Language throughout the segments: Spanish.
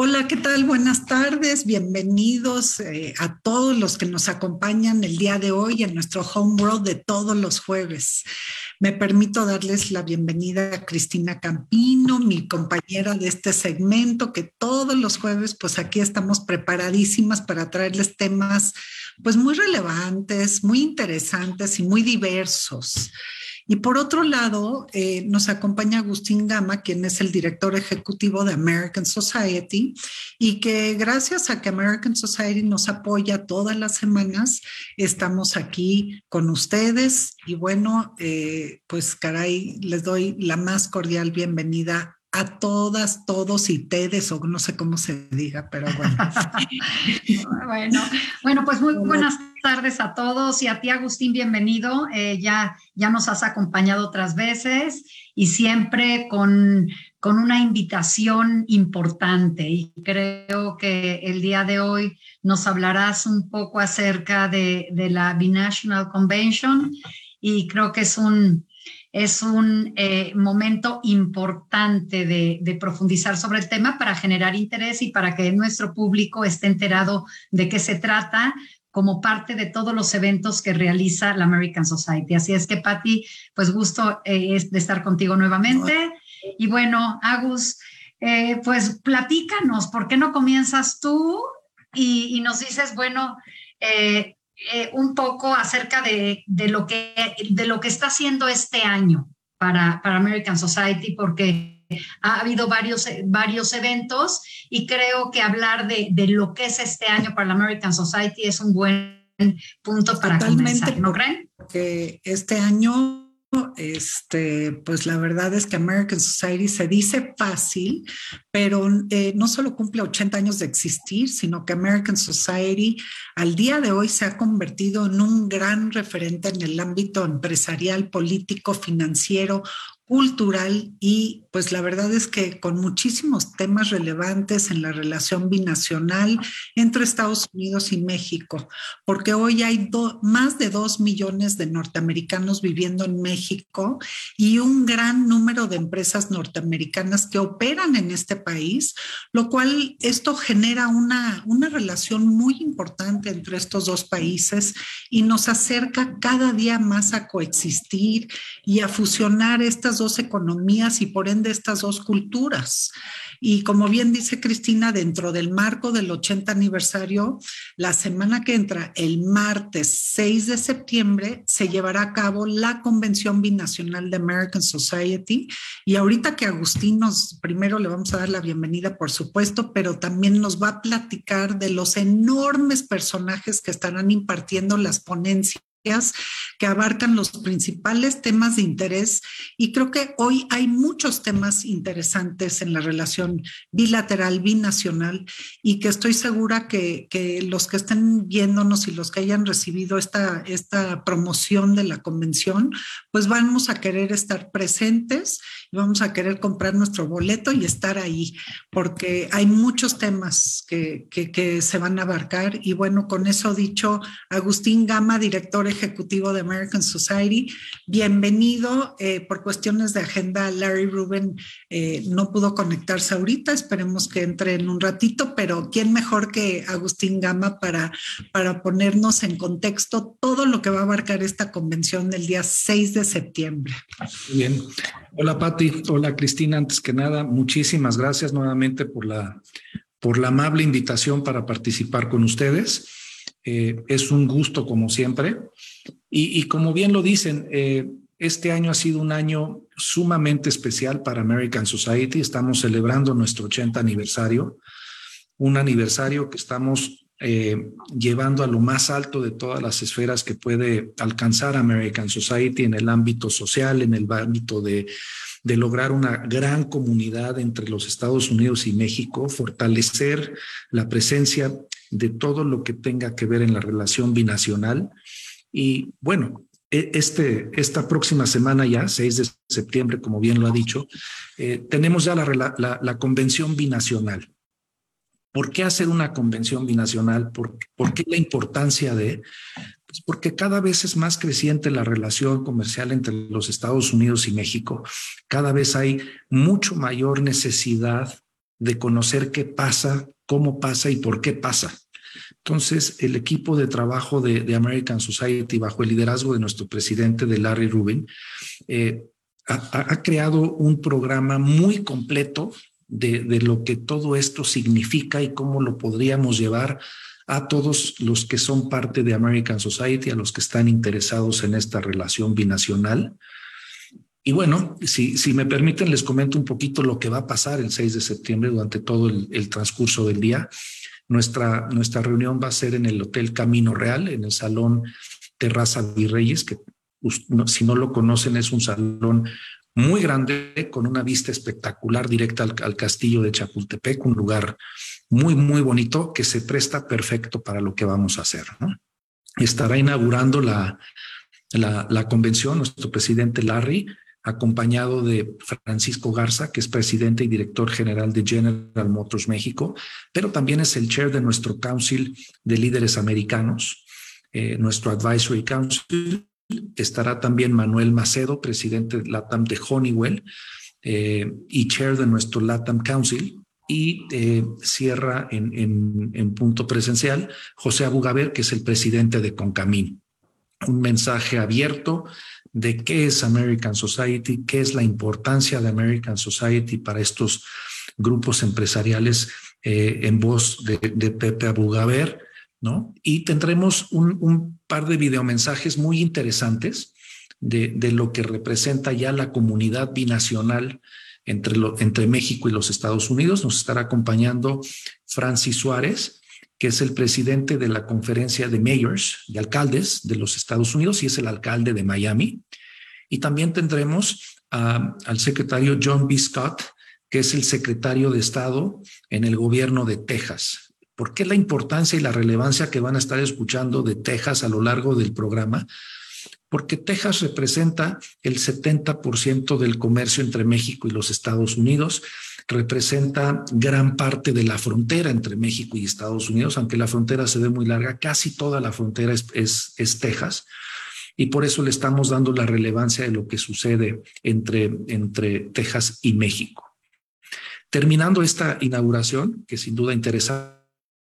Hola, ¿qué tal? Buenas tardes, bienvenidos eh, a todos los que nos acompañan el día de hoy en nuestro Home World de todos los jueves. Me permito darles la bienvenida a Cristina Campino, mi compañera de este segmento, que todos los jueves, pues aquí estamos preparadísimas para traerles temas pues muy relevantes, muy interesantes y muy diversos. Y por otro lado, eh, nos acompaña Agustín Gama, quien es el director ejecutivo de American Society, y que gracias a que American Society nos apoya todas las semanas, estamos aquí con ustedes. Y bueno, eh, pues caray, les doy la más cordial bienvenida a todas, todos y tedes, o no sé cómo se diga, pero bueno. bueno, bueno, pues muy buenas tardes a todos y a ti, Agustín, bienvenido. Eh, ya, ya nos has acompañado otras veces y siempre con, con una invitación importante. Y creo que el día de hoy nos hablarás un poco acerca de, de la Binational Convention y creo que es un, es un eh, momento importante de, profundizar sobre el tema para generar interés y para que nuestro público esté enterado de qué se trata como parte de todos los eventos que realiza la American Society. Así es que, Patti, pues gusto eh, de estar contigo nuevamente. Y bueno, Agus, eh, pues platícanos, ¿por qué no comienzas tú y, nos dices, bueno, un poco acerca de, lo que, de lo que está haciendo este año para, para American Society, porque ha habido varios, varios eventos y creo que hablar de, de, lo que es este año para la American Society es un buen punto para comenzar, ¿no creen? Que este año este, pues la verdad es que American Society se dice fácil, pero eh, no solo cumple 80 años de existir, sino que American Society al día de hoy se ha convertido en un gran referente en el ámbito empresarial, político, financiero, cultural y pues la verdad es que con muchísimos temas relevantes en la relación binacional entre Estados Unidos y México, porque hoy hay más de dos millones de norteamericanos viviendo en México y un gran número de empresas norteamericanas que operan en este país, lo cual esto genera una, una relación muy importante entre estos dos países y nos acerca cada día más a coexistir y a fusionar estas dos economías y por ende estas dos culturas. Y como bien dice Cristina, dentro del marco del 80 aniversario, la semana que entra, el martes 6 de septiembre, se llevará a cabo la Convención Binacional de American Society. Y ahorita que Agustín nos, primero le vamos a dar la bienvenida, por supuesto, pero también nos va a platicar de los enormes personajes que estarán impartiendo las ponencias que abarcan los principales temas de interés. Y creo que hoy hay muchos temas interesantes en la relación bilateral, binacional y que estoy segura que, que los que estén viéndonos y los que hayan recibido esta, esta promoción de la convención, pues vamos a querer estar presentes y vamos a querer comprar nuestro boleto y estar ahí, porque hay muchos temas que, que, que se van a abarcar. Y bueno, con eso dicho, Agustín Gama, director ejecutivo de American Society. Bienvenido. Eh, por cuestiones de agenda, Larry Rubin eh, no pudo conectarse ahorita. Esperemos que entre en un ratito, pero ¿quién mejor que Agustín Gama para, para ponernos en contexto todo lo que va a abarcar esta convención del día 6 de septiembre? Bien. Hola, Patti. Hola, Cristina. Antes que nada, muchísimas gracias nuevamente por la, por la amable invitación para participar con ustedes. Eh, es un gusto como siempre. Y, como bien lo dicen, eh, este año ha sido un año sumamente especial para American Society. Estamos celebrando nuestro 80 aniversario, un aniversario que estamos eh, llevando a lo más alto de todas las esferas que puede alcanzar American Society en el ámbito social, en el ámbito de, de lograr una gran comunidad entre los Estados Unidos y México, fortalecer la presencia de todo lo que tenga que ver en la relación binacional. Y bueno, e, este, esta próxima semana ya, 6 de septiembre, como bien lo ha dicho, eh, tenemos ya la, la, convención binacional. ¿Por qué hacer una convención binacional? ¿Por, qué la importancia de? porque cada vez es más creciente la relación comercial entre los Estados Unidos y México. Cada vez hay mucho mayor necesidad de conocer qué pasa, cómo pasa y por qué pasa. Entonces, el equipo de trabajo de, American Society, bajo el liderazgo de nuestro presidente, de Larry Rubin, eh, ha, creado un programa muy completo de, de, lo que todo esto significa y cómo lo podríamos llevar a todos los que son parte de American Society, a los que están interesados en esta relación binacional. Y bueno, si, si me permiten, les comento un poquito lo que va a pasar el 6 de septiembre durante todo el, transcurso del día. Nuestra, nuestra reunión va a ser en el Hotel Camino Real, en el Salón Terraza Virreyes, que si no lo conocen es un salón muy grande con una vista espectacular directa al, castillo de Chapultepec, un lugar muy, muy bonito que se presta perfecto para lo que vamos a hacer. Estará inaugurando la, la, convención nuestro presidente Larry, acompañado de Francisco Garza, que es presidente y director general de General Motors México, pero también es el chair de nuestro Council de Líderes Americanos, eh, nuestro Advisory Council. Estará también Manuel Macedo, presidente de LATAM de Honeywell eh, y chair de nuestro LATAM Council y eh, cierra en, en, punto presencial José Abugaber, que es el presidente de Concamín. Un mensaje abierto de qué es American Society, qué es la importancia de American Society para estos grupos empresariales eh, en voz de, Pepe Abugaber, ¿no? Y tendremos un, par de videomensajes muy interesantes de, de, lo que representa ya la comunidad binacional entre, entre México y los Estados Unidos. Nos estará acompañando Francis Suárez, que es el presidente de la conferencia de mayors, de alcaldes de los Estados Unidos y es el alcalde de Miami. Y también tendremos al secretario John B. Scott, que es el secretario de Estado en el gobierno de Texas. ¿Por qué la importancia y la relevancia que van a estar escuchando de Texas a lo largo del programa? porque Texas representa el 70% del comercio entre México y los Estados Unidos, representa gran parte de la frontera entre México y Estados Unidos, aunque la frontera se ve muy larga, casi toda la frontera es, es, Texas. Y por eso le estamos dando la relevancia de lo que sucede entre, entre Texas y México. Terminando esta inauguración, que sin duda interesa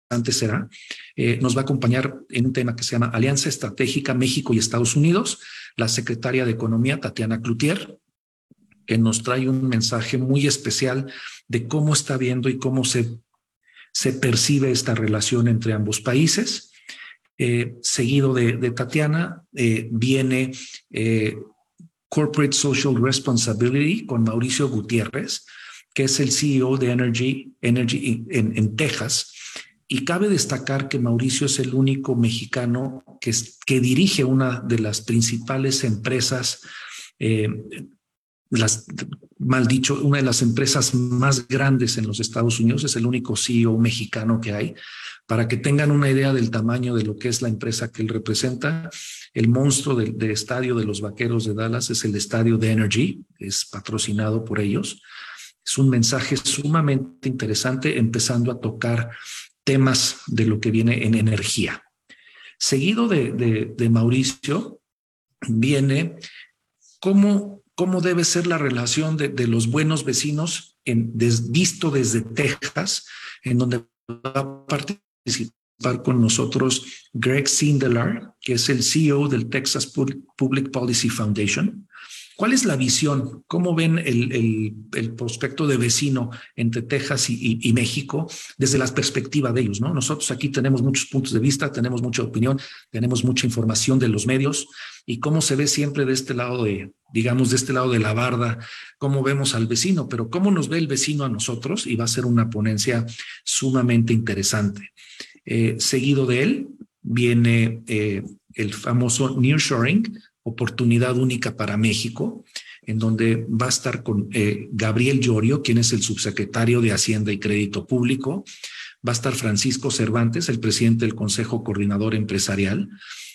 antes será, eh, nos va a acompañar en un tema que se llama Alianza Estratégica México y Estados Unidos, la secretaria de Economía, Tatiana Cloutier, que nos trae un mensaje muy especial de cómo está viendo y cómo se, se percibe esta relación entre ambos países. Eh, seguido de, Tatiana eh, viene Corporate Social Responsibility con Mauricio Gutiérrez, que es el CEO de Energy, Energy en Texas y cabe destacar que Mauricio es el único mexicano que, que dirige una de las principales empresas, eh, mal dicho, una de las empresas más grandes en los Estados Unidos, es el único CEO mexicano que hay. Para que tengan una idea del tamaño de lo que es la empresa que él representa, el monstruo del estadio de los Vaqueros de Dallas es el estadio de Energy, es patrocinado por ellos. Es un mensaje sumamente interesante, empezando a tocar temas de lo que viene en energía. Seguido de, Mauricio, viene cómo, cómo debe ser la relación de, los buenos vecinos en, visto desde Texas, en donde va a participar con nosotros Greg Sindelar, que es el CEO del Texas Public Policy Foundation. ¿Cuál es la visión? ¿Cómo ven el, prospecto de vecino entre Texas y, México desde la perspectiva de ellos? ¿no? Nosotros aquí tenemos muchos puntos de vista, tenemos mucha opinión, tenemos mucha información de los medios y cómo se ve siempre de este lado de, digamos, de este lado de la barda, cómo vemos al vecino, pero cómo nos ve el vecino a nosotros y va a ser una ponencia sumamente interesante. Eh, seguido de él viene eh, el famoso nearshoring, oportunidad única para México, en donde va a estar con eh, Gabriel Llorio, quien es el subsecretario de Hacienda y Crédito Público, va a estar Francisco Cervantes, el presidente del Consejo Coordinador Empresarial,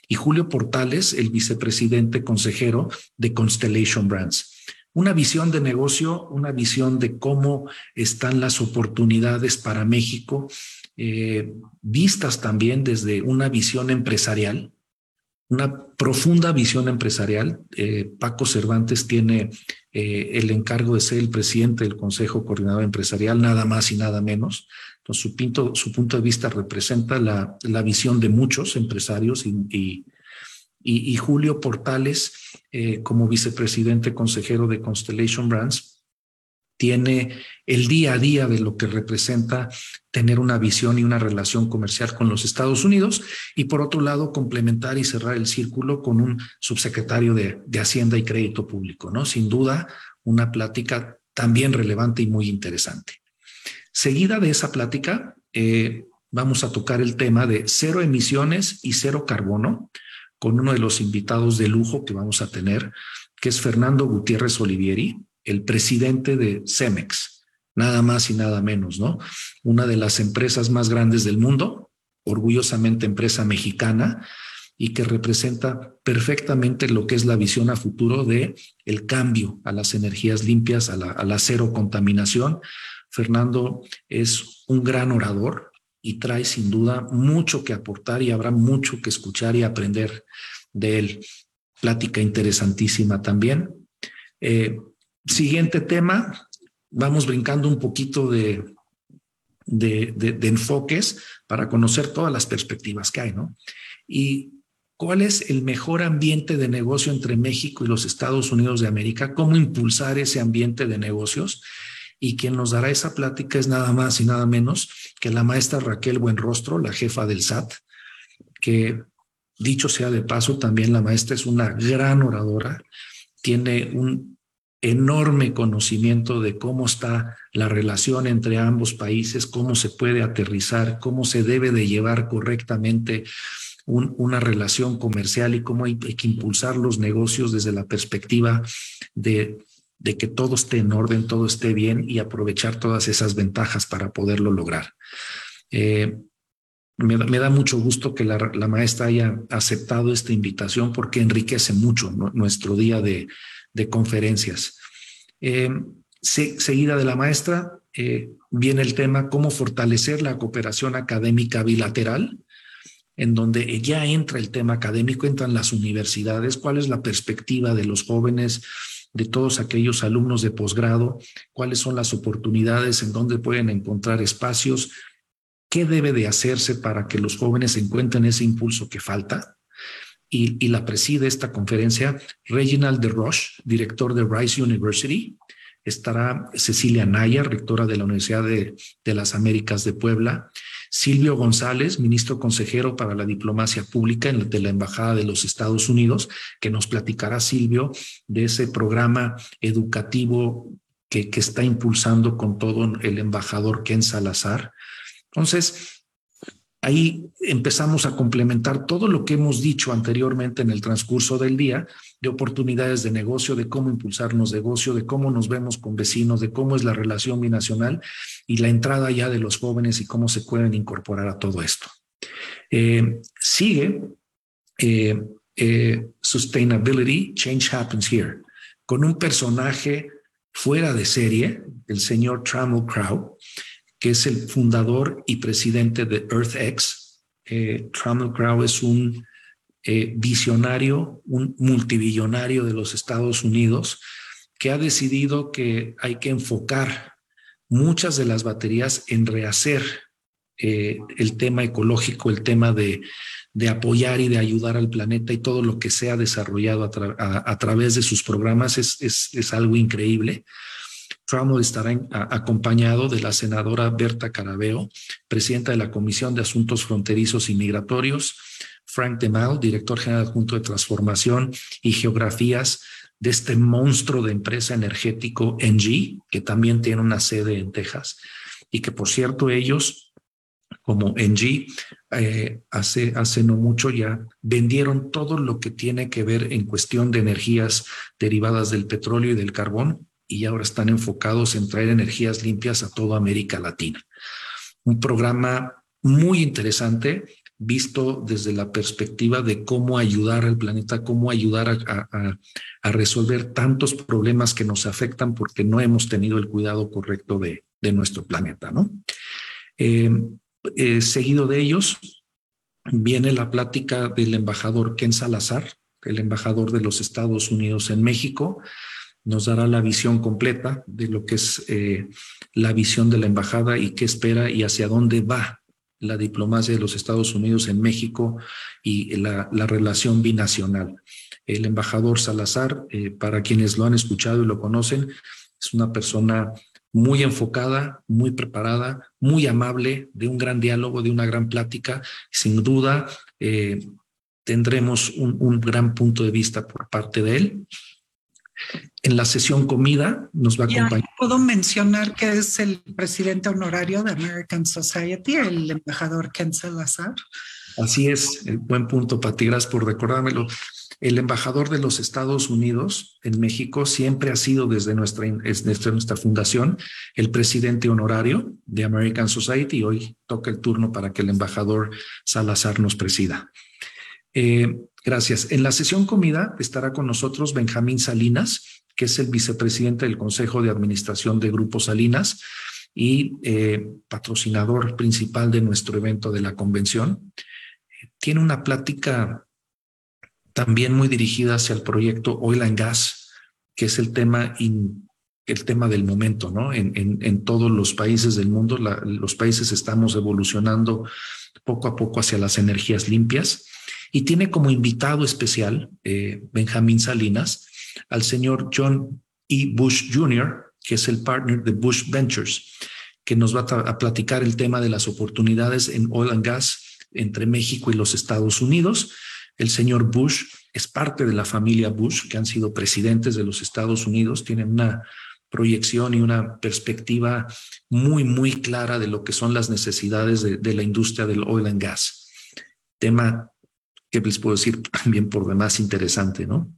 y Julio Portales, el vicepresidente consejero de Constellation Brands. Una visión de negocio, una visión de cómo están las oportunidades para México, eh, vistas también desde una visión empresarial, una profunda visión empresarial. Eh, Paco Cervantes tiene eh, el encargo de ser el presidente del Consejo Coordinador Empresarial, nada más y nada menos. Entonces, su, punto, de vista representa la, visión de muchos empresarios y, y, Julio Portales, eh, como vicepresidente consejero de Constellation Brands, tiene el día a día de lo que representa tener una visión y una relación comercial con los Estados Unidos y por otro lado complementar y cerrar el círculo con un subsecretario de, Hacienda y Crédito Público, ¿no? Sin duda, una plática también relevante y muy interesante. Seguida de esa plática, eh, vamos a tocar el tema de cero emisiones y cero carbono con uno de los invitados de lujo que vamos a tener, que es Fernando Gutiérrez Olivieri, el presidente de Cemex, nada más y nada menos, ¿no? Una de las empresas más grandes del mundo, orgullosamente empresa mexicana y que representa perfectamente lo que es la visión a futuro de el cambio a las energías limpias, a la, cero contaminación. Fernando es un gran orador y trae sin duda mucho que aportar y habrá mucho que escuchar y aprender de él. Plática interesantísima también. Eh, Siguiente tema, vamos brincando un poquito de, de, enfoques para conocer todas las perspectivas que hay, ¿no? Y cuál es el mejor ambiente de negocio entre México y los Estados Unidos de América, cómo impulsar ese ambiente de negocios. Y quien nos dará esa plática es nada más y nada menos que la maestra Raquel Buenrostro, la jefa del SAT, que dicho sea de paso, también la maestra es una gran oradora, tiene un enorme conocimiento de cómo está la relación entre ambos países, cómo se puede aterrizar, cómo se debe de llevar correctamente una relación comercial y cómo hay, que impulsar los negocios desde la perspectiva de, que todo esté en orden, todo esté bien y aprovechar todas esas ventajas para poderlo lograr. Eh, me, da mucho gusto que la, maestra haya aceptado esta invitación porque enriquece mucho nuestro día de, conferencias. Eh, seguida de la maestra, eh, viene el tema cómo fortalecer la cooperación académica bilateral, en donde ya entra el tema académico, entran las universidades, cuál es la perspectiva de los jóvenes, de todos aquellos alumnos de posgrado, cuáles son las oportunidades, en dónde pueden encontrar espacios, qué debe de hacerse para que los jóvenes encuentren ese impulso que falta y, la preside esta conferencia Reginald de Roche, director de Rice University. Estará Cecilia Naya, rectora de la Universidad de, de las Américas de Puebla. Silvio González, ministro consejero para la diplomacia pública de la Embajada de los Estados Unidos, que nos platicará Silvio de ese programa educativo que, que está impulsando con todo el embajador Ken Salazar. Entonces, Ahí empezamos a complementar todo lo que hemos dicho anteriormente en el transcurso del día de oportunidades de negocio, de cómo impulsarnos negocio, de cómo nos vemos con vecinos, de cómo es la relación binacional y la entrada ya de los jóvenes y cómo se pueden incorporar a todo esto. Eh, sigue eh, eh, Sustainability, Change Happens Here, con un personaje fuera de serie, el señor Trammell Crow, que es el fundador y presidente de EarthX. Eh, Trammell Crow es un eh, visionario, un multibillonario de los Estados Unidos, que ha decidido que hay que enfocar muchas de las baterías en rehacer eh, el tema ecológico, el tema de, apoyar y de ayudar al planeta y todo lo que se ha desarrollado a, través de sus programas es, es algo increíble. Trammell estará acompañado de la senadora Berta Carabeo, presidenta de la Comisión de Asuntos Fronterizos y Migratorios, Frank DeMal, director general adjunto de Transformación y Geografías de este monstruo de empresa energético NG, que también tiene una sede en Texas, y que por cierto ellos, como NG, eh, hace, hace no mucho ya vendieron todo lo que tiene que ver en cuestión de energías derivadas del petróleo y del carbón y ahora están enfocados en traer energías limpias a toda América Latina. Un programa muy interesante visto desde la perspectiva de cómo ayudar al planeta, cómo ayudar a, resolver tantos problemas que nos afectan porque no hemos tenido el cuidado correcto de, nuestro planeta. ¿no? Eh, eh, seguido de ellos, viene la plática del embajador Ken Salazar, el embajador de los Estados Unidos en México. Nos dará la visión completa de lo que es eh, la visión de la embajada y qué espera y hacia dónde va la diplomacia de los Estados Unidos en México y la, relación binacional. El embajador Salazar, eh, para quienes lo han escuchado y lo conocen, es una persona muy enfocada, muy preparada, muy amable, de un gran diálogo, de una gran plática. Sin duda, eh, tendremos un, gran punto de vista por parte de él. En la sesión comida nos va a acompañar. Puedo mencionar que es el presidente honorario de American Society, el embajador Ken Salazar. Así es, el buen punto, Pati. Gracias por recordármelo. El embajador de los Estados Unidos en México siempre ha sido desde nuestra, desde nuestra fundación el presidente honorario de American Society. Hoy toca el turno para que el embajador Salazar nos presida. Eh, gracias. En la sesión comida estará con nosotros Benjamín Salinas, que es el vicepresidente del Consejo de Administración de Grupo Salinas y eh, patrocinador principal de nuestro evento de la convención. Tiene una plática también muy dirigida hacia el proyecto Oil and Gas, que es el tema, el tema del momento, ¿no? En, en, todos los países del mundo, los países estamos evolucionando poco a poco hacia las energías limpias y tiene como invitado especial eh, Benjamín Salinas al señor John E. Bush Jr., que es el partner de Bush Ventures, que nos va a, platicar el tema de las oportunidades en oil and gas entre México y los Estados Unidos el señor Bush es parte de la familia Bush, que han sido presidentes de los Estados Unidos, tienen una proyección y una perspectiva muy, muy clara de lo que son las necesidades de, la industria del oil and gas. Tema que les puedo decir también por demás interesante, ¿no?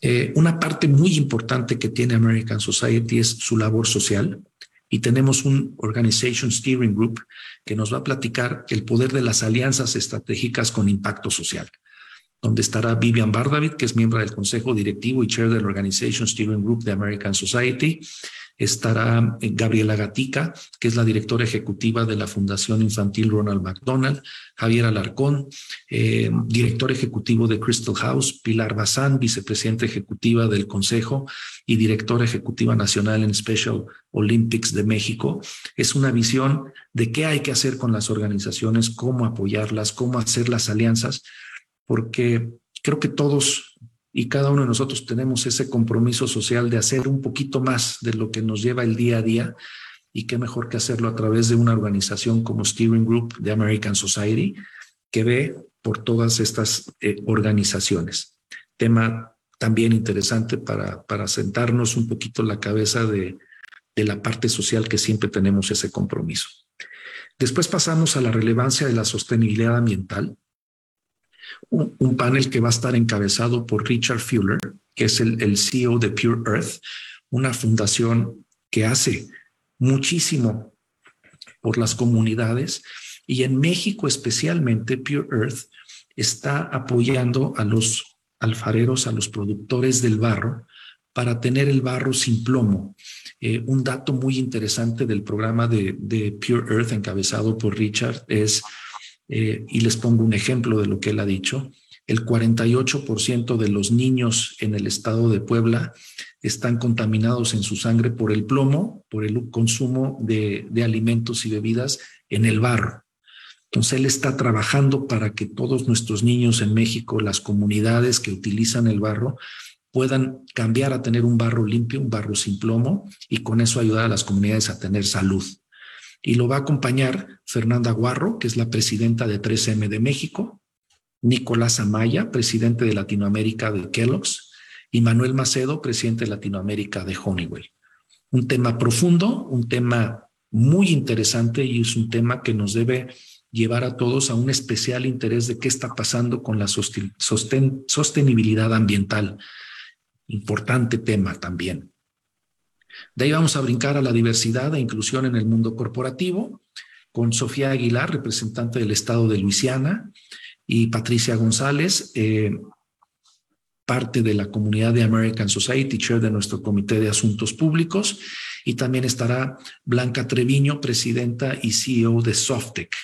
Eh, una parte muy importante que tiene American Society es su labor social y tenemos un Organization Steering Group que nos va a platicar el poder de las alianzas estratégicas con impacto social, donde estará Vivian Bardavit, que es miembro del Consejo Directivo y Chair del Organization Steering Group de American Society, estará eh, Gabriela Gatica, que es la directora ejecutiva de la Fundación Infantil Ronald McDonald, Javier Alarcón, eh, director ejecutivo de Crystal House, Pilar Bazán, vicepresidenta ejecutiva del Consejo y directora ejecutiva nacional en Special Olympics de México. Es una visión de qué hay que hacer con las organizaciones, cómo apoyarlas, cómo hacer las alianzas, porque creo que todos y cada uno de nosotros tenemos ese compromiso social de hacer un poquito más de lo que nos lleva el día a día y qué mejor que hacerlo a través de una organización como Steering Group de American Society que ve por todas estas eh, organizaciones. Tema también interesante para, para sentarnos un poquito la cabeza de, de la parte social que siempre tenemos ese compromiso. Después pasamos a la relevancia de la sostenibilidad ambiental un, panel que va a estar encabezado por Richard Fuller, que es el, CEO de Pure Earth, una fundación que hace muchísimo por las comunidades y en México especialmente Pure Earth está apoyando a los alfareros, a los productores del barro para tener el barro sin plomo. Eh, un dato muy interesante del programa de Pure Earth encabezado por Richard es eh, y les pongo un ejemplo de lo que él ha dicho. El 48% de los niños en el estado de Puebla están contaminados en su sangre por el plomo, por el consumo de, de alimentos y bebidas en el barro. Entonces él está trabajando para que todos nuestros niños en México, las comunidades que utilizan el barro, puedan cambiar a tener un barro limpio, un barro sin plomo, y con eso ayudar a las comunidades a tener salud y lo va a acompañar Fernanda Guarro, que es la presidenta de 3M de México, Nicolás Amaya, presidente de Latinoamérica de Kellogg's, y Manuel Macedo, presidente de Latinoamérica de Honeywell. Un tema profundo, un tema muy interesante y es un tema que nos debe llevar a todos a un especial interés de qué está pasando con la sostenibilidad ambiental. Importante tema también. De ahí vamos a brincar a la diversidad e inclusión en el mundo corporativo, con Sofía Aguilar, representante del Estado de Luisiana, y Patricia González, eh, parte de la comunidad de American Society, chair de nuestro Comité de Asuntos Públicos, y también estará Blanca Treviño, presidenta y CEO de Softec,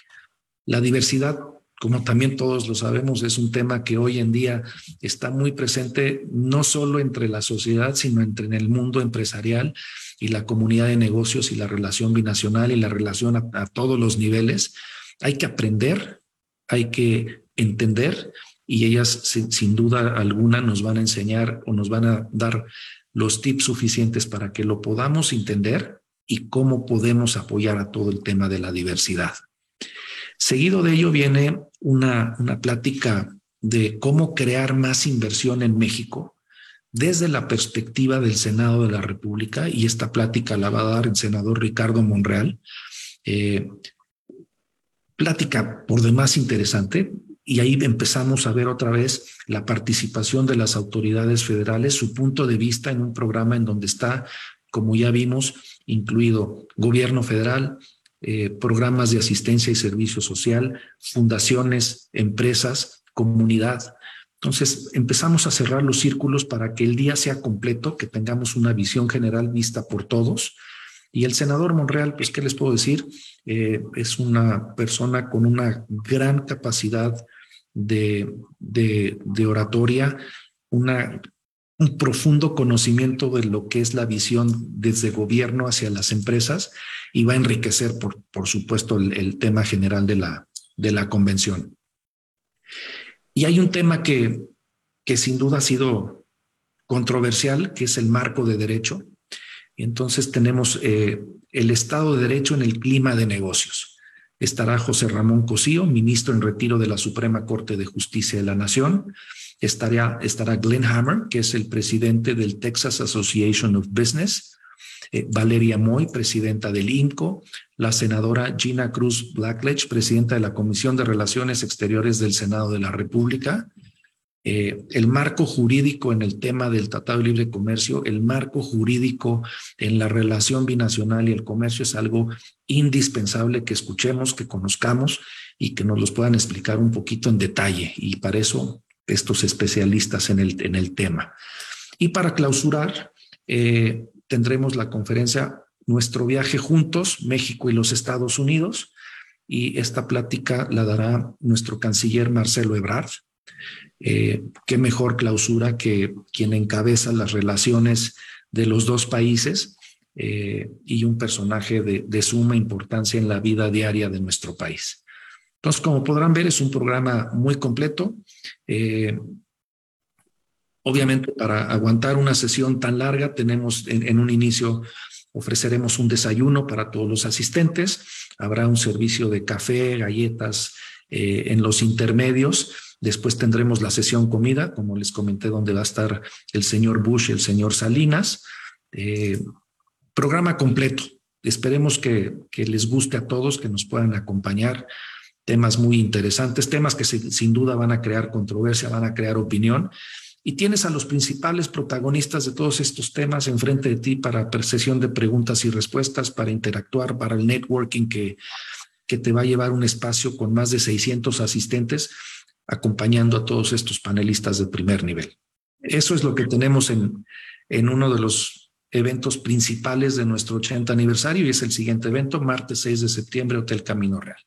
La diversidad, como también todos lo sabemos, es un tema que hoy en día está muy presente no solo entre la sociedad, sino entre el mundo empresarial y la comunidad de negocios y la relación binacional y la relación a, todos los niveles. Hay que aprender, hay que entender y ellas sin, duda alguna nos van a enseñar o nos van a dar los tips suficientes para que lo podamos entender y cómo podemos apoyar a todo el tema de la diversidad. Seguido de ello viene una, una plática de cómo crear más inversión en México desde la perspectiva del Senado de la República, y esta plática la va a dar el senador Ricardo Monreal. Eh, plática por demás interesante, y ahí empezamos a ver otra vez la participación de las autoridades federales, su punto de vista en un programa en donde está, como ya vimos, incluido gobierno federal, eh, programas de asistencia y servicio social, fundaciones, empresas, comunidad. Entonces empezamos a cerrar los círculos para que el día sea completo, que tengamos una visión general vista por todos. Y el senador Monreal, pues, ¿qué les puedo decir? Eh, es una persona con una gran capacidad de, de, oratoria, una, un profundo conocimiento de lo que es la visión desde gobierno hacia las empresas y va a enriquecer, por, por supuesto, el, tema general de la, de la convención. Y hay un tema que, que sin duda ha sido controversial, que es el marco de derecho. Entonces tenemos eh, el Estado de Derecho en el clima de negocios estará José Ramón Cosío, ministro en retiro de la Suprema Corte de Justicia de la Nación. Estará, estará Glenn Hammer, que es el presidente del Texas Association of Business. Eh, Valeria Moy, presidenta del INCO, la senadora Gina Cruz Blackledge, presidenta de la Comisión de Relaciones Exteriores del Senado de la República, eh, el marco jurídico en el tema del Tratado de Libre Comercio, el marco jurídico en la relación binacional y el comercio es algo indispensable que escuchemos, que conozcamos y que nos los puedan explicar un poquito en detalle. Y para eso estos especialistas en el, en el tema. Y para clausurar, eh, tendremos la conferencia Nuestro viaje juntos, México y los Estados Unidos. Y esta plática la dará nuestro canciller Marcelo Ebrard. Eh, qué mejor clausura que quien encabeza las relaciones de los dos países eh, y un personaje de, suma importancia en la vida diaria de nuestro país. Entonces, como podrán ver, es un programa muy completo. Eh, obviamente, para aguantar una sesión tan larga, tenemos en, un inicio ofreceremos un desayuno para todos los asistentes. Habrá un servicio de café, galletas en los intermedios Después tendremos la sesión comida, como les comenté, donde va a estar el señor Bush y el señor Salinas. Eh, programa completo. Esperemos que, les guste a todos, que nos puedan acompañar. Temas muy interesantes, temas que sin duda van a crear controversia, van a crear opinión. Y tienes a los principales protagonistas de todos estos temas enfrente de ti para sesión de preguntas y respuestas, para interactuar, para el networking que, que te va a llevar un espacio con más de 600 asistentes acompañando a todos estos panelistas de primer nivel. Eso es lo que tenemos en, en uno de los eventos principales de nuestro 80 aniversario y es el siguiente evento, martes 6 de septiembre, Hotel Camino Real.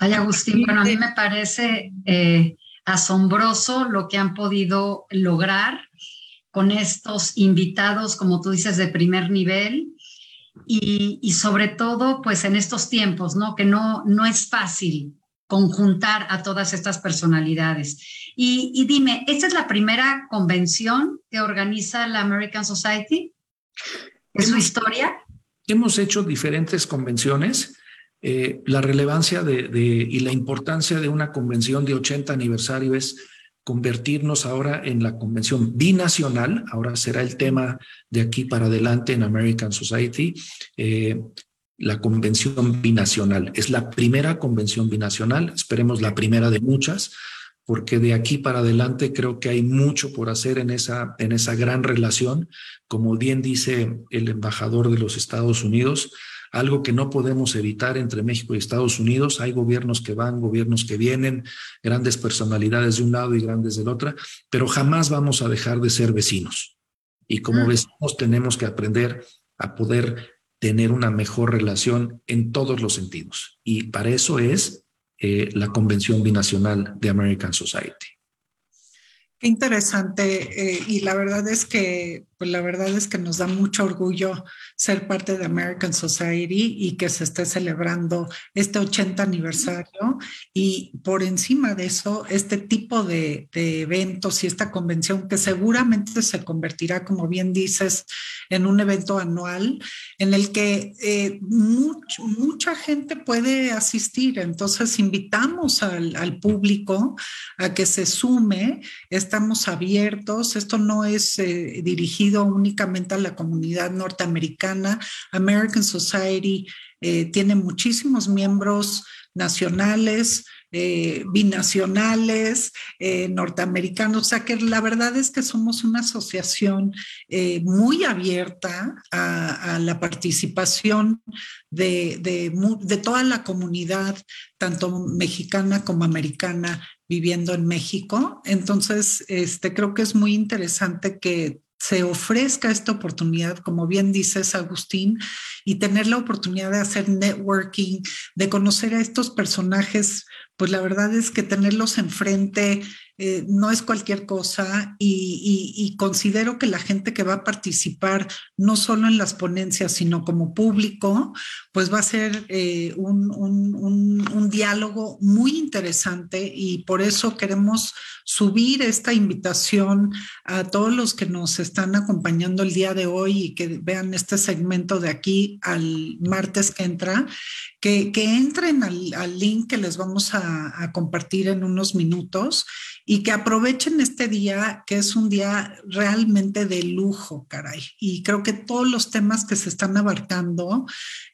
Ay, Agustín, bueno, a mí me parece eh, asombroso lo que han podido lograr con estos invitados, como tú dices, de primer nivel y, y sobre todo, pues en estos tiempos, ¿no? Que no, no es fácil conjuntar a todas estas personalidades. Y, dime, ¿esta es la primera convención que organiza la American Society? ¿Es su historia? Hemos hecho diferentes convenciones. Eh, la relevancia de, y la importancia de una convención de 80 aniversario es convertirnos ahora en la convención binacional, ahora será el tema de aquí para adelante en American Society, eh, la convención binacional. Es la primera convención binacional, esperemos la primera de muchas, porque de aquí para adelante creo que hay mucho por hacer en esa, en esa gran relación. Como bien dice el embajador de los Estados Unidos, algo que no podemos evitar entre México y Estados Unidos. Hay gobiernos que van, gobiernos que vienen, grandes personalidades de un lado y grandes del otro, pero jamás vamos a dejar de ser vecinos. Y como mm. vecinos tenemos que aprender a poder tener una mejor relación en todos los sentidos. Y para eso es eh, la Convención Binacional de American Society. Qué interesante. Eh, y la verdad es que, pues la verdad es que nos da mucho orgullo ser parte de American Society y que se esté celebrando este 80 aniversario. Y por encima de eso, este tipo de, eventos y esta convención que seguramente se convertirá, como bien dices, en un evento anual en el que eh, mucha gente puede asistir. Entonces, invitamos al, al público a que se sume estamos abiertos. Esto no es eh, dirigido únicamente a la comunidad norteamericana. American Society eh, tiene muchísimos miembros nacionales, eh, binacionales, norteamericanos. O sea que la verdad es que somos una asociación muy abierta a, la participación de, de, toda la comunidad, tanto mexicana como americana, viviendo en México. Entonces, este, creo que es muy interesante que se ofrezca esta oportunidad, como bien dices, Agustín, y tener la oportunidad de hacer networking, de conocer a estos personajes, pues la verdad es que tenerlos enfrente eh, no es cualquier cosa y, considero que la gente que va a participar no solo en las ponencias, sino como público, pues va a ser eh, un, un, diálogo muy interesante y por eso queremos subir esta invitación a todos los que nos están acompañando el día de hoy y que vean este segmento de aquí al martes que entra, que, entren al, link que les vamos a compartir en unos minutos y que aprovechen este día, que es un día realmente de lujo, caray. Y creo que todos los temas que se están abarcando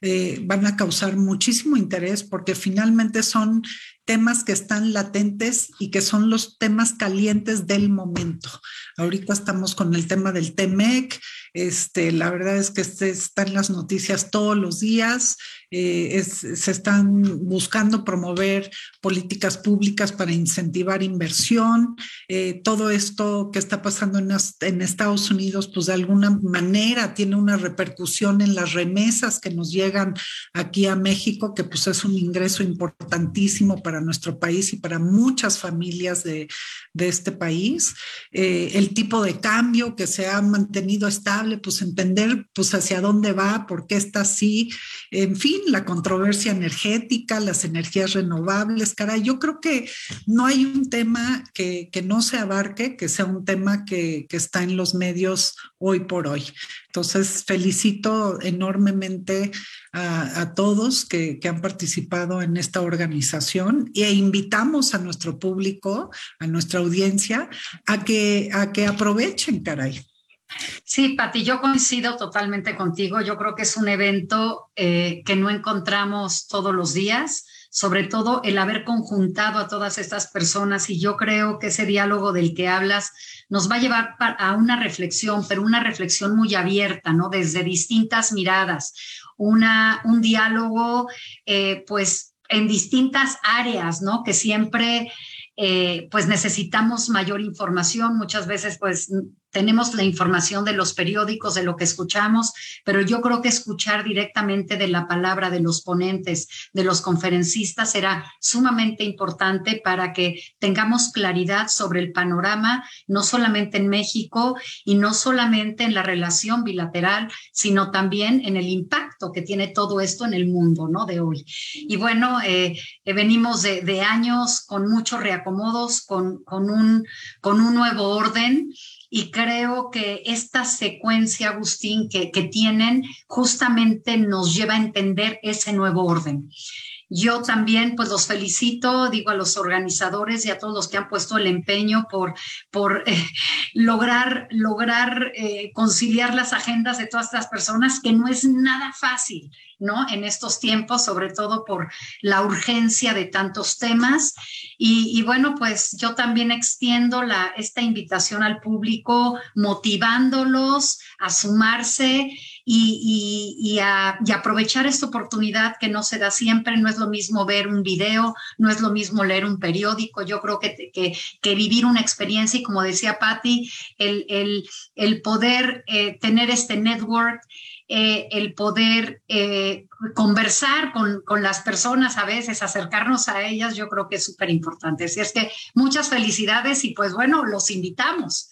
eh, van a causar muchísimo interés porque finalmente son temas que están latentes y que son los temas calientes del momento. Ahorita estamos con el tema del TEMEC, este, la verdad es que este está en las noticias todos los días, eh, se están buscando promover políticas públicas para incentivar inversión. Eh, todo esto que está pasando en, en, Estados Unidos, pues de alguna manera tiene una repercusión en las remesas que nos llegan aquí a México, que pues es un ingreso importantísimo para nuestro país y para muchas familias de, de este país. Eh, el tipo de cambio que se ha mantenido estable, pues entender pues hacia dónde va, por qué está así, en fin, la controversia energética, las energías renovables, caray, yo creo que no hay un tema que, que no se abarque, que sea un tema que, que está en los medios hoy por hoy. Entonces, felicito enormemente a, a todos que, que, han participado en esta organización e invitamos a nuestro público, a nuestra audiencia, a que, a que aprovechen, caray. Sí, Pati, yo coincido totalmente contigo. Yo creo que es un evento eh, que no encontramos todos los días, sobre todo el haber conjuntado a todas estas personas y yo creo que ese diálogo del que hablas nos va a llevar a una reflexión, pero una reflexión muy abierta, ¿no? Desde distintas miradas, una, un diálogo, eh, pues, en distintas áreas, ¿no? Que siempre, eh, pues, necesitamos mayor información. Muchas veces, pues, tenemos la información de los periódicos, de lo que escuchamos, pero yo creo que escuchar directamente de la palabra de los ponentes, de los conferencistas, será sumamente importante para que tengamos claridad sobre el panorama, no solamente en México y no solamente en la relación bilateral, sino también en el impacto que tiene todo esto en el mundo, ¿no? De hoy. Y bueno, eh, eh, venimos de, de, años con muchos reacomodos, con, con, un, con un nuevo orden y creo que esta secuencia, Agustín, que, tienen justamente nos lleva a entender ese nuevo orden. Yo también, pues los felicito, digo a los organizadores y a todos los que han puesto el empeño por, por eh, lograr, lograr eh, conciliar las agendas de todas estas personas, que no es nada fácil, ¿no? En estos tiempos, sobre todo por la urgencia de tantos temas. Y, bueno, pues yo también extiendo la, esta invitación al público, motivándolos a sumarse y, a, aprovechar esta oportunidad que no se da siempre. No es lo mismo ver un video, no es lo mismo leer un periódico. Yo creo que, que, vivir una experiencia y como decía Patti, el, el, el poder eh, tener este network eh, el poder eh, conversar con, con, las personas a veces, acercarnos a ellas, yo creo que es súper importante. Así es que muchas felicidades y pues bueno, los invitamos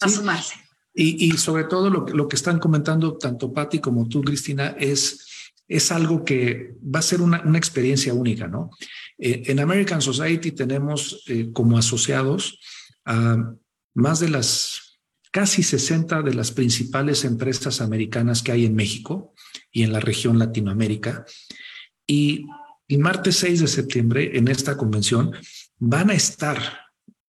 a sumarse. Y, y, sobre todo lo, lo, que están comentando tanto Patti como tú, Cristina, es, es algo que va a ser una, una experiencia única, ¿no? Eh, en American Society tenemos como asociados a más de las casi 60 de las principales empresas americanas que hay en México y en la región Latinoamérica. Y el martes 6 de septiembre, en esta convención, van a estar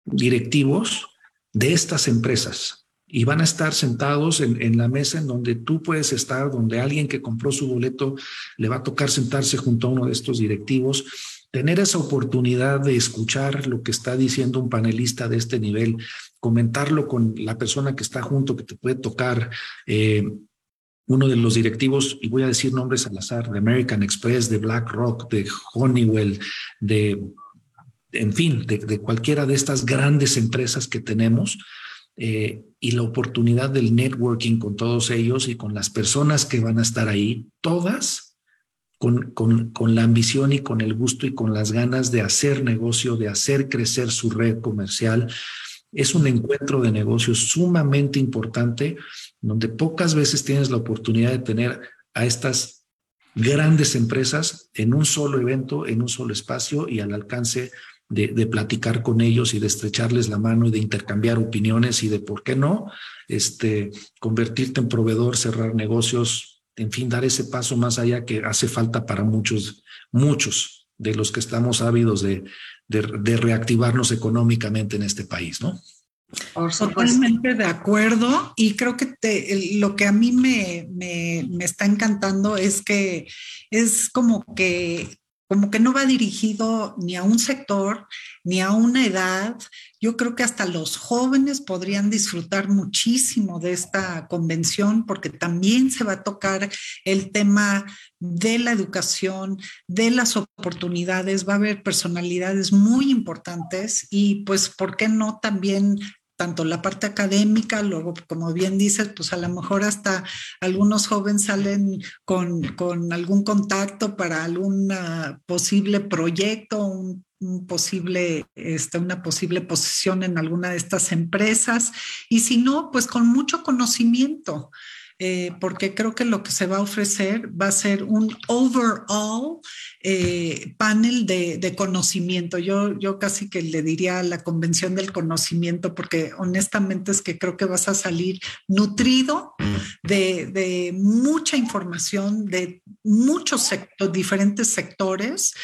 directivos de estas empresas y van a estar sentados en, en, la mesa en donde tú puedes estar, donde alguien que compró su boleto le va a tocar sentarse junto a uno de estos directivos, tener esa oportunidad de escuchar lo que está diciendo un panelista de este nivel comentarlo con la persona que está junto, que te puede tocar. Eh, uno de los directivos, y voy a decir nombres al azar, de American Express, de BlackRock, de Honeywell, de, en fin, de, cualquiera de estas grandes empresas que tenemos, eh, y la oportunidad del networking con todos ellos y con las personas que van a estar ahí, todas con, con, con la ambición y con el gusto y con las ganas de hacer negocio, de hacer crecer su red comercial, es un encuentro de negocios sumamente importante, donde pocas veces tienes la oportunidad de tener a estas grandes empresas en un solo evento, en un solo espacio y al alcance de, de, platicar con ellos y de estrecharles la mano y de intercambiar opiniones y de por qué no, este, convertirte en proveedor, cerrar negocios, en fin, dar ese paso más allá que hace falta para muchos, muchos de los que estamos ávidos de, de, reactivarnos económicamente en este país, ¿no? Totalmente de acuerdo y creo que te, lo que a mí me, me, me, está encantando es que es como que como que no va dirigido ni a un sector ni a una edad. Yo creo que hasta los jóvenes podrían disfrutar muchísimo de esta convención porque también se va a tocar el tema de la educación, de las oportunidades, va a haber personalidades muy importantes y pues, ¿por qué no también tanto la parte académica, luego, como bien dices, pues a lo mejor hasta algunos jóvenes salen con, con algún contacto para algún posible proyecto, un, un posible, este, una posible posición en alguna de estas empresas, y si no, pues con mucho conocimiento. Eh, porque creo que lo que se va a ofrecer va a ser un overall eh, panel de, de, conocimiento. Yo, yo casi que le diría la convención del conocimiento, porque honestamente es que creo que vas a salir nutrido de, de mucha información, de muchos sectores, diferentes sectores.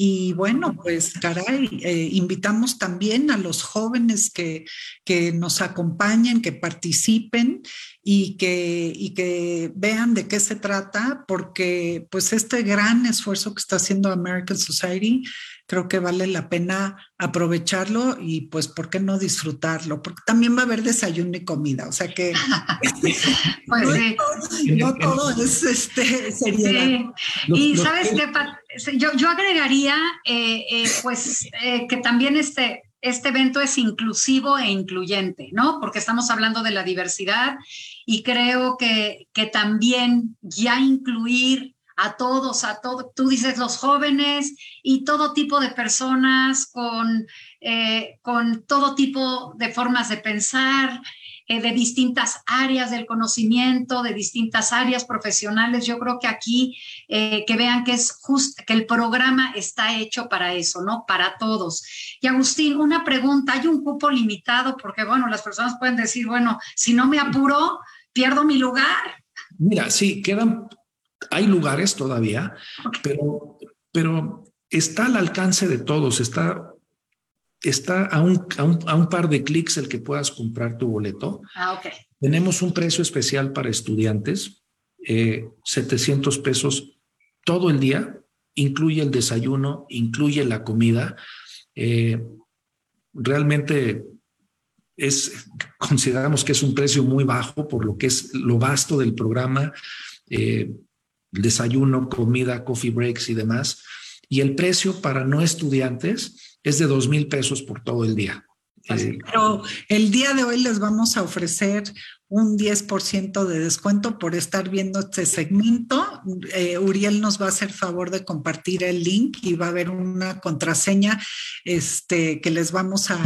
Y bueno, pues caray, eh, invitamos también a los jóvenes que, que, nos acompañen, que participen y que, y que vean de qué se trata, porque pues este gran esfuerzo que está haciendo American Society creo que vale la pena aprovecharlo y pues, ¿por qué no disfrutarlo? Porque también va a haber desayuno y comida, o sea que pues no, sí. todo, no, todo, es este, seriedad. Sí. Y sabes qué, yo, yo agregaría eh, eh, pues eh, que también este, este evento es inclusivo e incluyente, ¿no? Porque estamos hablando de la diversidad y creo que, que también ya incluir a todos, a todo, tú dices los jóvenes y todo tipo de personas con, eh, con todo tipo de formas de pensar, eh, de distintas áreas del conocimiento, de distintas áreas profesionales. Yo creo que aquí eh, que vean que es justo, que el programa está hecho para eso, ¿no? Para todos. Y Agustín, una pregunta, ¿hay un cupo limitado? Porque, bueno, las personas pueden decir, bueno, si no me apuro, pierdo mi lugar. Mira, sí, quedan hay lugares todavía, pero, pero está al alcance de todos, está, está a, un, a, un, par de clics el que puedas comprar tu boleto. Ah. Tenemos un precio especial para estudiantes, 700 eh, pesos todo el día, incluye el desayuno, incluye la comida. Eh, realmente es, consideramos que es un precio muy bajo por lo que es lo vasto del programa. Eh, desayuno, comida, coffee breaks y demás. Y el precio para no estudiantes es de dos mil pesos por todo el día. Eh, pero el día de hoy les vamos a ofrecer un 10% de descuento por estar viendo este segmento. Eh, Uriel nos va a hacer favor de compartir el link y va a haber una contraseña este, que les vamos a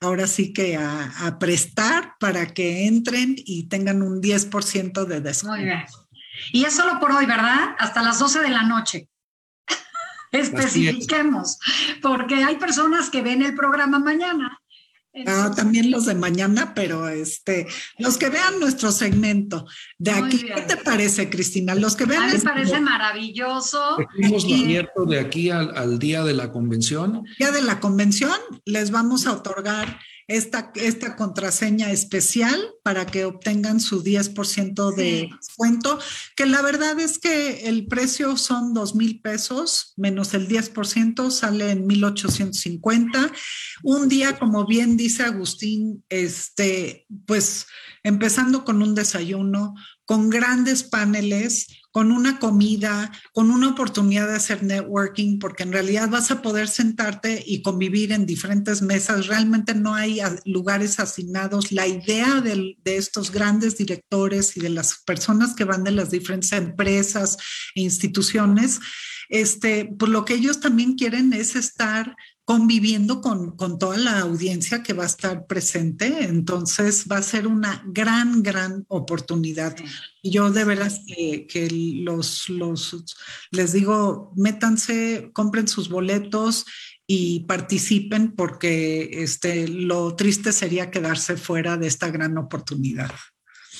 ahora sí que a, prestar para que entren y tengan un 10% de descuento. Muy bien. Y es solo por hoy, ¿verdad? Hasta las 12 de la noche. Especifiquemos, porque hay personas que ven el programa mañana Ah, también los de mañana, pero este, los que vean nuestro segmento de aquí, ¿qué te parece, Cristina? Los que vean. A mí me parece maravilloso. Hemos abierto de aquí al, al, día de la convención. Día de la convención, les vamos a otorgar esta, esta contraseña especial para que obtengan su 10% de descuento, que la verdad es que el precio son dos mil pesos menos el 10% sale en 1850. Un día, como bien dice Agustín, este, pues empezando con un desayuno, con grandes paneles, con una comida, con una oportunidad de hacer networking, porque en realidad vas a poder sentarte y convivir en diferentes mesas. Realmente no hay lugares asignados. La idea de, estos grandes directores y de las personas que van de las diferentes empresas e instituciones, este, pues lo que ellos también quieren es estar conviviendo con, con, toda la audiencia que va a estar presente. Entonces va a ser una gran, gran oportunidad. Yo de veras que, que los, los, les digo, métanse, compren sus boletos y participen porque este, lo triste sería quedarse fuera de esta gran oportunidad.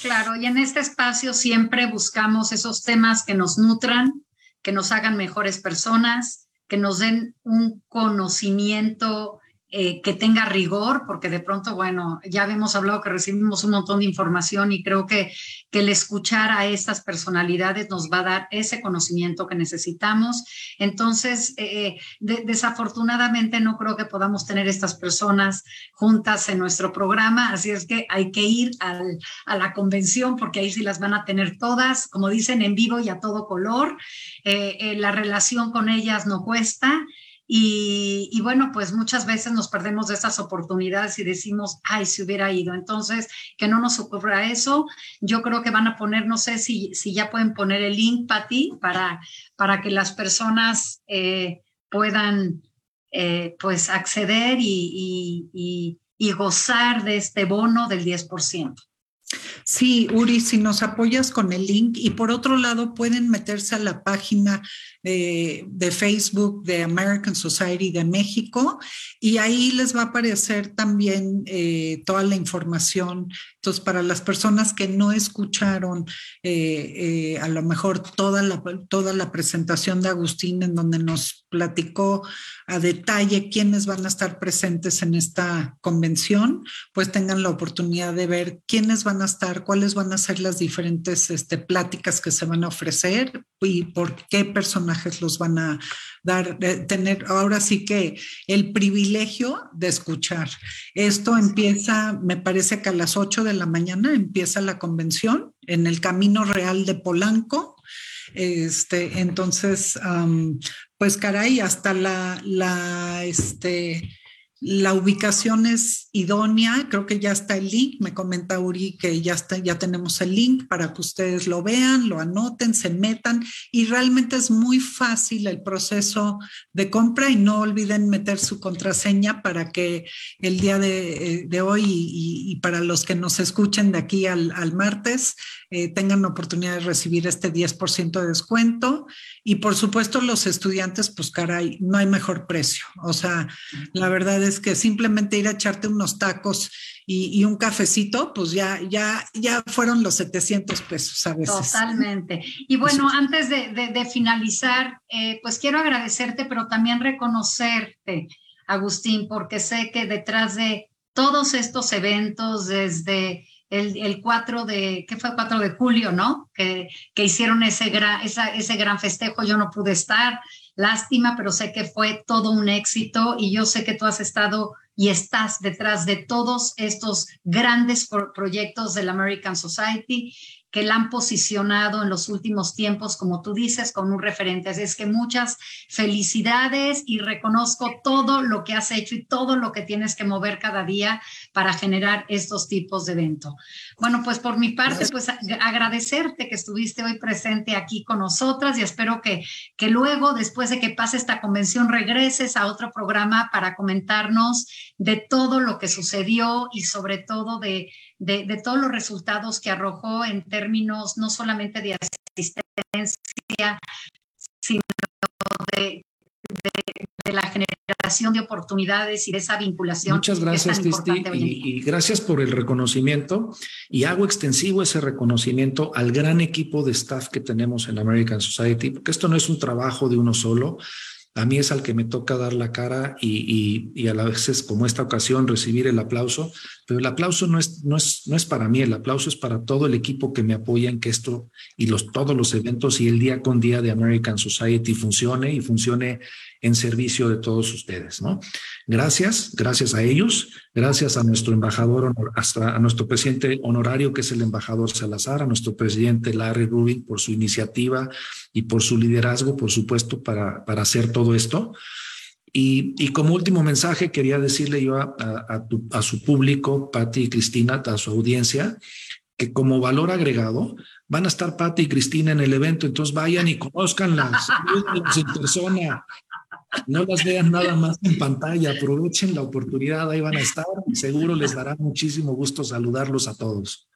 Claro, y en este espacio siempre buscamos esos temas que nos nutran, que nos hagan mejores personas, que nos den un conocimiento eh, que tenga rigor, porque de pronto, bueno, ya habíamos hablado que recibimos un montón de información y creo que, que el escuchar a estas personalidades nos va a dar ese conocimiento que necesitamos. Entonces, eh, desafortunadamente no creo que podamos tener estas personas juntas en nuestro programa, así es que hay que ir al, a la convención porque ahí sí las van a tener todas, como dicen, en vivo y a todo color. Eh, la relación con ellas no cuesta. Y, bueno, pues muchas veces nos perdemos de estas oportunidades y decimos, ay, si hubiera ido. Entonces, que no nos ocurra eso. Yo creo que van a poner, no sé si, si ya pueden poner el link, para, para que las personas eh, puedan eh, pues acceder y, y, y gozar de este bono del 10%. Sí, Uri, si nos apoyas con el link y por otro lado pueden meterse a la página de, Facebook de American Society de México y ahí les va a aparecer también eh, toda la información. Entonces, para las personas que no escucharon eh, eh, a lo mejor toda la, toda la presentación de Agustín en donde nos platicó a detalle quiénes van a estar presentes en esta convención, pues tengan la oportunidad de ver quiénes van a estar, cuáles van a ser las diferentes este, pláticas que se van a ofrecer y por qué personajes los van a dar, tener ahora sí que el privilegio de escuchar. Esto empieza, me parece que a las 8 de la mañana empieza la convención en el Camino Real de Polanco. Este, entonces, pues caray, hasta la, la, este, la ubicación es idónea, creo que ya está el link, me comenta Uri que ya está, ya tenemos el link para que ustedes lo vean, lo anoten, se metan y realmente es muy fácil el proceso de compra y no olviden meter su contraseña para que el día de, eh, hoy y, para los que nos escuchen de aquí al, martes eh, tengan la oportunidad de recibir este 10% de descuento y por supuesto los estudiantes, pues caray, no hay mejor precio. O sea, la verdad es que simplemente ir a echarte unos tacos y, un cafecito, pues ya, ya, ya fueron los 700 pesos a veces. Totalmente. Y bueno, antes de, finalizar, eh, pues quiero agradecerte, pero también reconocerte, Agustín, porque sé que detrás de todos estos eventos, desde el, 4 de, ¿qué fue? 4 de julio, ¿no? Que, que hicieron ese gran, ese gran festejo, yo no pude estar, Lástima, pero sé que fue todo un éxito y yo sé que tú has estado y estás detrás de todos estos grandes proyectos del American Society que la han posicionado en los últimos tiempos, como tú dices, con un referente. Así es que muchas felicidades y reconozco todo lo que has hecho y todo lo que tienes que mover cada día para generar estos tipos de evento. Bueno, pues por mi parte, pues agradecerte que estuviste hoy presente aquí con nosotras y espero que, que luego, después de que pase esta convención, regreses a otro programa para comentarnos de todo lo que sucedió y sobre todo de de, todos los resultados que arrojó en términos no solamente de asistencia, sino de, la generación de oportunidades y de esa vinculación. Muchas gracias, Cristi, y, y, gracias por el reconocimiento. Y hago extensivo ese reconocimiento al gran equipo de staff que tenemos en American Society, porque esto no es un trabajo de uno solo, a mí es al que me toca dar la cara y, y, a la vez, como esta ocasión, recibir el aplauso. Pero el aplauso no es, no, es, no es para mí, el aplauso es para todo el equipo que me apoya en que esto y los, todos los eventos y el día con día de American Society funcione y funcione en servicio de todos ustedes, ¿no? Gracias, gracias a ellos, gracias a nuestro embajador, a nuestro presidente honorario, que es el embajador Salazar, a nuestro presidente Larry Rubin por su iniciativa y por su liderazgo, por supuesto, para, para hacer todo esto. Y, y, como último mensaje, quería decirle yo a, a, a su público, Patti y Cristina, a su audiencia, que como valor agregado van a estar Patti y Cristina en el evento, entonces vayan y conozcanlas, en persona, no las vean nada más en pantalla, aprovechen la oportunidad, ahí van a estar, seguro les dará muchísimo gusto saludarlos a todos.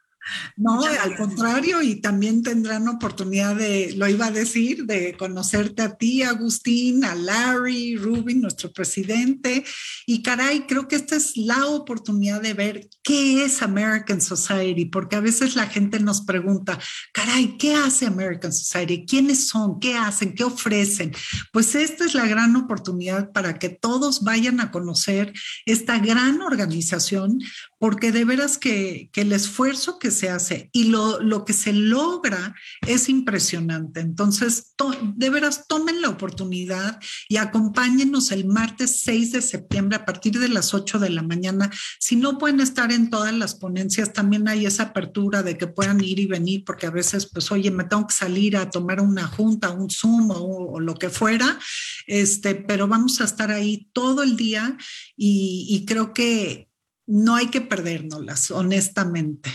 No, al contrario, y también tendrán oportunidad de, lo iba a decir, de conocerte a ti, Agustín, a Larry, Rubin, nuestro presidente. Y caray, creo que esta es la oportunidad de ver qué es American Society, porque a veces la gente nos pregunta, caray, ¿qué hace American Society? ¿Quiénes son? ¿Qué hacen? ¿Qué ofrecen? Pues esta es la gran oportunidad para que todos vayan a conocer esta gran organización, porque de veras que, el esfuerzo que se hace y lo, lo que se logra es impresionante. Entonces, de veras, tomen la oportunidad y acompáñenos el martes 6 de septiembre a partir de las 8 de la mañana. Si no pueden estar en todas las ponencias, también hay esa apertura de que puedan ir y venir, porque a veces, pues, oye, me tengo que salir a tomar una junta, un Zoom o, lo que fuera, este, pero vamos a estar ahí todo el día y creo que no hay que perdérnoslas, honestamente.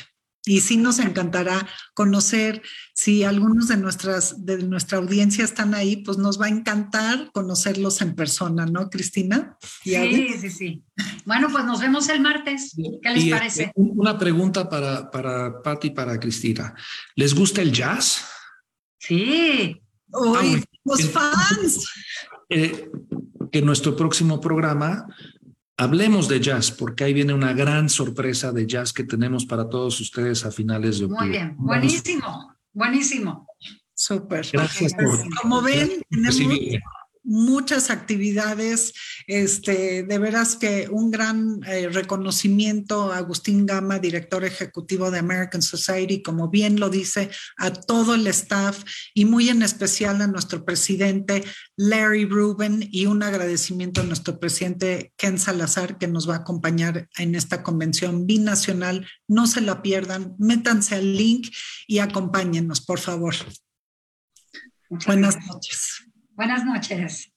Y sí nos encantará conocer, si algunos de, nuestras, de nuestra audiencia están ahí, pues nos va a encantar conocerlos en persona, ¿no, Cristina? Sí, sí, sí. Bueno, pues nos vemos el martes. ¿Qué les parece? Eh, una pregunta para, para Patti y para Cristina. ¿Les gusta el jazz? Sí. Uy, los fans. Eh, que nuestro próximo programa Hablemos de jazz, porque ahí viene una gran sorpresa de jazz que tenemos para todos ustedes a finales de octubre. Muy bien, buenísimo, buenísimo. Súper. Gracias. Como ven, tenemos muchas actividades, este, de veras que un gran eh, reconocimiento a Agustín Gama, director ejecutivo de American Society, como bien lo dice, a todo el staff y muy en especial a nuestro presidente Larry Rubin y un agradecimiento a nuestro presidente Ken Salazar que nos va a acompañar en esta convención binacional. No se la pierdan, métanse al link y acompáñenos, por favor. Buenas noches. Buenas noches.